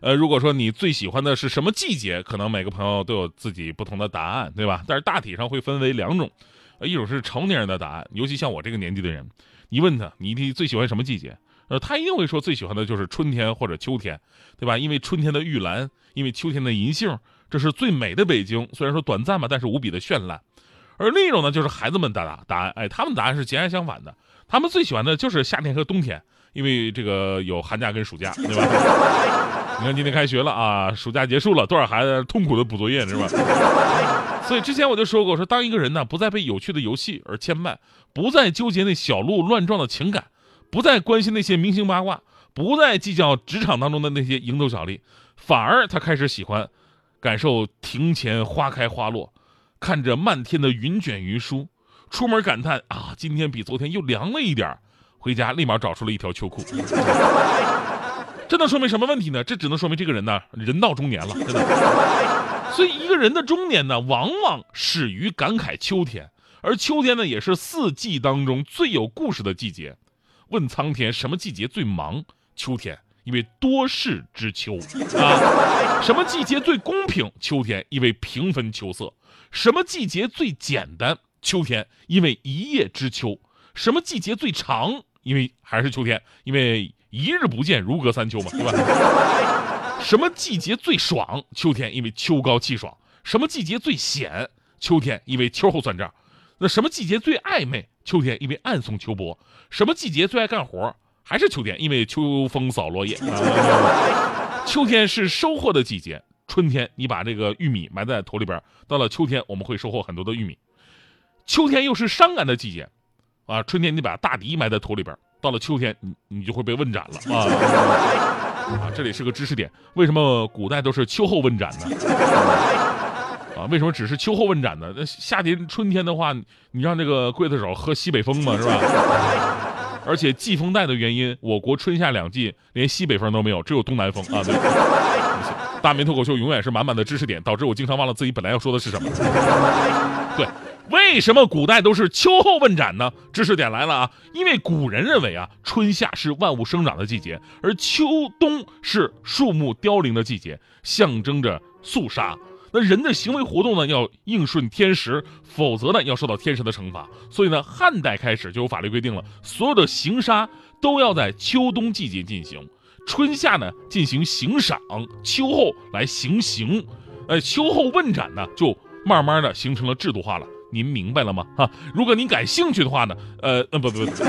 呃，如果说你最喜欢的是什么季节，可能每个朋友都有自己不同的答案，对吧？但是大体上会分为两种，一种是成年人的答案，尤其像我这个年纪的人，你问他你你最喜欢什么季节，呃，他一定会说最喜欢的就是春天或者秋天，对吧？因为春天的玉兰，因为秋天的银杏，这是最美的北京。虽然说短暂吧，但是无比的绚烂。而另一种呢，就是孩子们的答答案，哎，他们答案是截然相反的。他们最喜欢的就是夏天和冬天，因为这个有寒假跟暑假，对吧？你看今天开学了啊，暑假结束了，多少孩子痛苦的补作业，是吧？所以之前我就说过，说当一个人呢不再被有趣的游戏而牵绊，不再纠结那小鹿乱撞的情感，不再关心那些明星八卦，不再计较职场当中的那些蝇头小利，反而他开始喜欢感受庭前花开花落，看着漫天的云卷云舒。出门感叹啊，今天比昨天又凉了一点回家立马找出了一条秋裤。这能说明什么问题呢？这只能说明这个人呢，人到中年了，真的。所以一个人的中年呢，往往始于感慨秋天，而秋天呢，也是四季当中最有故事的季节。问苍天，什么季节最忙？秋天，因为多事之秋啊。什么季节最公平？秋天，因为平分秋色。什么季节最简单？秋天，因为一叶知秋；什么季节最长？因为还是秋天，因为一日不见如隔三秋嘛，对吧？什么季节最爽？秋天，因为秋高气爽；什么季节最险？秋天，因为秋后算账。那什么季节最暧昧？秋天，因为暗送秋波。什么季节最爱干活？还是秋天，因为秋风扫落叶。秋天是收获的季节，春天你把这个玉米埋在土里边，到了秋天我们会收获很多的玉米。秋天又是伤感的季节，啊，春天你把大敌埋在土里边，到了秋天你你就会被问斩了 啊！啊，这里是个知识点，为什么古代都是秋后问斩呢？啊，为什么只是秋后问斩呢？那夏天春天的话，你让这个刽子手喝西北风嘛，是吧？而且季风带的原因，我国春夏两季连西北风都没有，只有东南风啊！对，大明脱口秀永远是满满的知识点，导致我经常忘了自己本来要说的是什么。对。为什么古代都是秋后问斩呢？知识点来了啊！因为古人认为啊，春夏是万物生长的季节，而秋冬是树木凋零的季节，象征着肃杀。那人的行为活动呢，要应顺天时，否则呢，要受到天神的惩罚。所以呢，汉代开始就有法律规定了，所有的行杀都要在秋冬季节进行，春夏呢进行行赏，秋后来行刑。呃，秋后问斩呢，就慢慢的形成了制度化了。您明白了吗？哈，如果您感兴趣的话呢，呃，呃，不不不，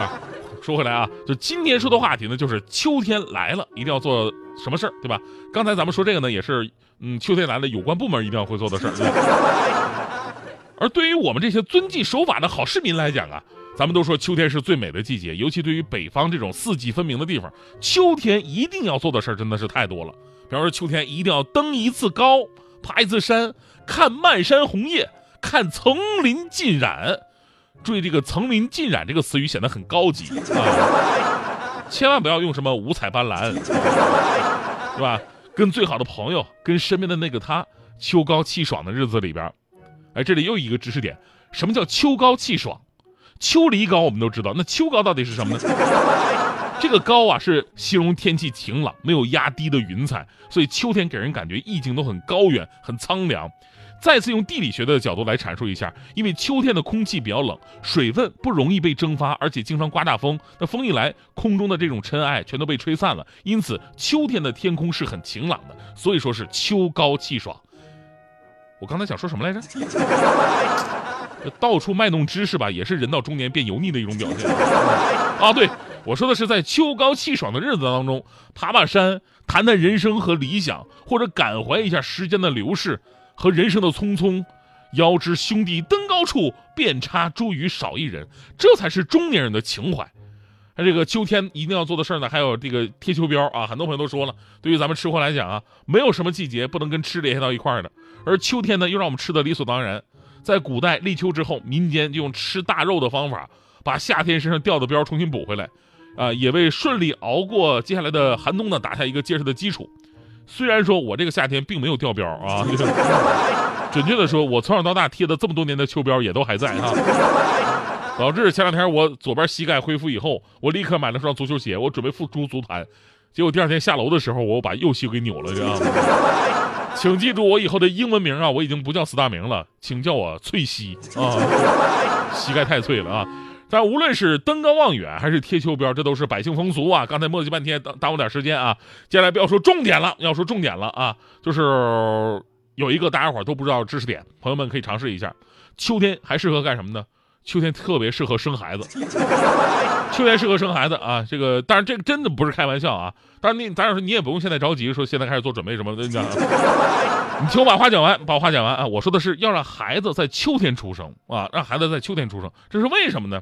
啊，说回来啊，就今天说的话题呢，就是秋天来了，一定要做什么事儿，对吧？刚才咱们说这个呢，也是，嗯，秋天来了，有关部门一定要会做的事儿。而对于我们这些遵纪守法的好市民来讲啊，咱们都说秋天是最美的季节，尤其对于北方这种四季分明的地方，秋天一定要做的事儿真的是太多了。比方说，秋天一定要登一次高，爬一次山，看漫山红叶。看层林尽染，注意这个“层林尽染”这个词语显得很高级啊！千万不要用什么五彩斑斓，是吧？跟最好的朋友，跟身边的那个他，秋高气爽的日子里边，哎，这里又一个知识点：什么叫秋高气爽？秋离高我们都知道，那秋高到底是什么呢？这个高啊，是形容天气晴朗，没有压低的云彩，所以秋天给人感觉意境都很高远，很苍凉。再次用地理学的角度来阐述一下，因为秋天的空气比较冷，水分不容易被蒸发，而且经常刮大风。那风一来，空中的这种尘埃全都被吹散了，因此秋天的天空是很晴朗的，所以说是秋高气爽。我刚才想说什么来着？到处卖弄知识吧，也是人到中年变油腻的一种表现。啊，对我说的是在秋高气爽的日子当中，爬爬山，谈谈人生和理想，或者感怀一下时间的流逝。和人生的匆匆，遥知兄弟登高处，遍插茱萸少一人，这才是中年人的情怀。那这个秋天一定要做的事儿呢，还有这个贴秋膘啊。很多朋友都说了，对于咱们吃货来讲啊，没有什么季节不能跟吃联系到一块儿的。而秋天呢，又让我们吃的理所当然。在古代立秋之后，民间就用吃大肉的方法，把夏天身上掉的膘重新补回来，啊，也为顺利熬过接下来的寒冬呢打下一个结实的基础。虽然说我这个夏天并没有掉膘啊，准确的说，我从小到大贴的这么多年的秋膘也都还在啊。导致前两天我左边膝盖恢复以后，我立刻买了双足球鞋，我准备复出足坛，结果第二天下楼的时候，我把右膝给扭了，知道吗？请记住我以后的英文名啊，我已经不叫四大名了，请叫我翠西啊，膝盖太脆了啊。但无论是登高望远还是贴秋膘，这都是百姓风俗啊。刚才磨叽半天，耽耽误点时间啊。接下来不要说重点了，要说重点了啊，就是有一个大家伙都不知道知识点，朋友们可以尝试一下。秋天还适合干什么呢？秋天特别适合生孩子，秋天适合生孩子啊！这个，当然这个真的不是开玩笑啊。当然你，咱要说你也不用现在着急，说现在开始做准备什么的。你听我把话讲完，把话讲完啊！我说的是要让孩子在秋天出生啊，让孩子在秋天出生，这是为什么呢？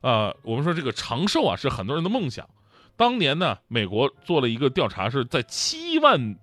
啊，我们说这个长寿啊是很多人的梦想。当年呢，美国做了一个调查，是在七万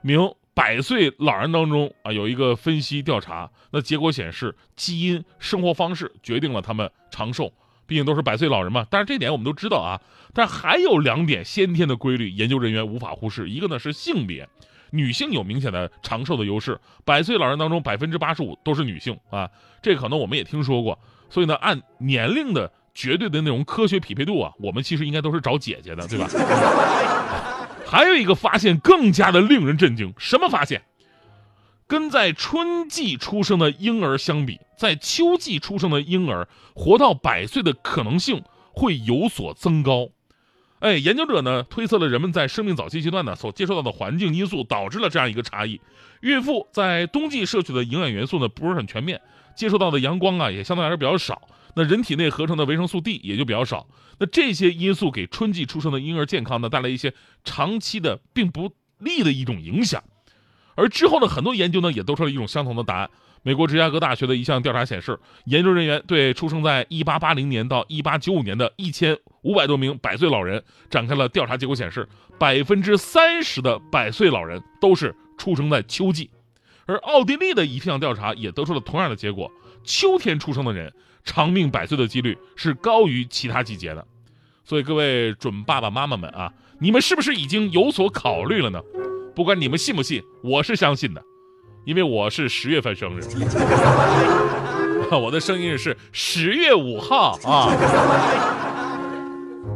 名。百岁老人当中啊，有一个分析调查，那结果显示，基因、生活方式决定了他们长寿，毕竟都是百岁老人嘛。但是这点我们都知道啊，但还有两点先天的规律，研究人员无法忽视。一个呢是性别，女性有明显的长寿的优势，百岁老人当中百分之八十五都是女性啊，这可能我们也听说过。所以呢，按年龄的绝对的那种科学匹配度啊，我们其实应该都是找姐姐的，对吧？还有一个发现更加的令人震惊，什么发现？跟在春季出生的婴儿相比，在秋季出生的婴儿活到百岁的可能性会有所增高。哎，研究者呢推测了人们在生命早期阶段呢所接受到的环境因素导致了这样一个差异。孕妇在冬季摄取的营养元素呢不是很全面，接受到的阳光啊也相对来说比较少。那人体内合成的维生素 D 也就比较少，那这些因素给春季出生的婴儿健康呢带来一些长期的并不利的一种影响，而之后的很多研究呢也得出了一种相同的答案。美国芝加哥大学的一项调查显示，研究人员对出生在1880年到1895年的一千五百多名百岁老人展开了调查，结果显示，百分之三十的百岁老人都是出生在秋季，而奥地利的一项调查也得出了同样的结果，秋天出生的人。长命百岁的几率是高于其他季节的，所以各位准爸爸妈妈们啊，你们是不是已经有所考虑了呢？不管你们信不信，我是相信的，因为我是十月份生日，我的生日是十月五号啊。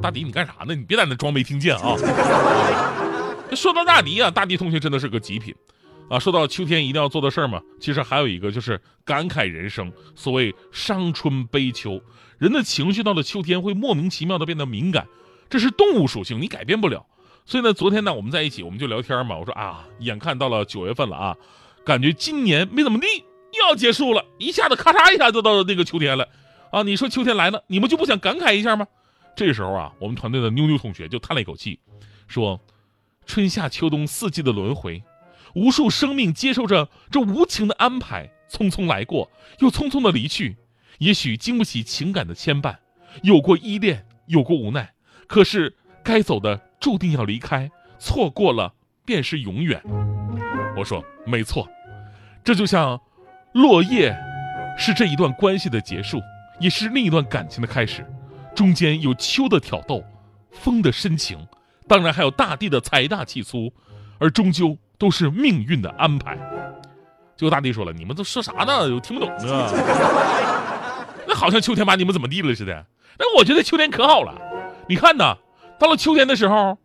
大迪，你干啥呢？你别在那装没听见啊！说到大迪啊，大迪同学真的是个极品。啊，说到秋天一定要做的事儿嘛，其实还有一个就是感慨人生。所谓伤春悲秋，人的情绪到了秋天会莫名其妙的变得敏感，这是动物属性，你改变不了。所以呢，昨天呢我们在一起，我们就聊天嘛。我说啊，眼看到了九月份了啊，感觉今年没怎么地又要结束了，一下子咔嚓一下就到了那个秋天了啊。你说秋天来了，你们就不想感慨一下吗？这时候啊，我们团队的妞妞同学就叹了一口气，说：“春夏秋冬四季的轮回。”无数生命接受着这无情的安排，匆匆来过，又匆匆的离去。也许经不起情感的牵绊，有过依恋，有过无奈。可是该走的注定要离开，错过了便是永远。我说没错，这就像落叶，是这一段关系的结束，也是另一段感情的开始。中间有秋的挑逗，风的深情，当然还有大地的财大气粗，而终究。都是命运的安排。结果大地说了：“你们都说啥呢？我听不懂啊！那好像秋天把你们怎么地了似的。那我觉得秋天可好了。你看呐，到了秋天的时候，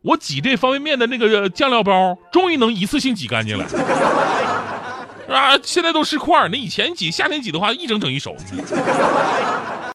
我挤这方便面的那个酱料包，终于能一次性挤干净了。啊，现在都是块儿。那以前挤夏天挤的话，一整整一手。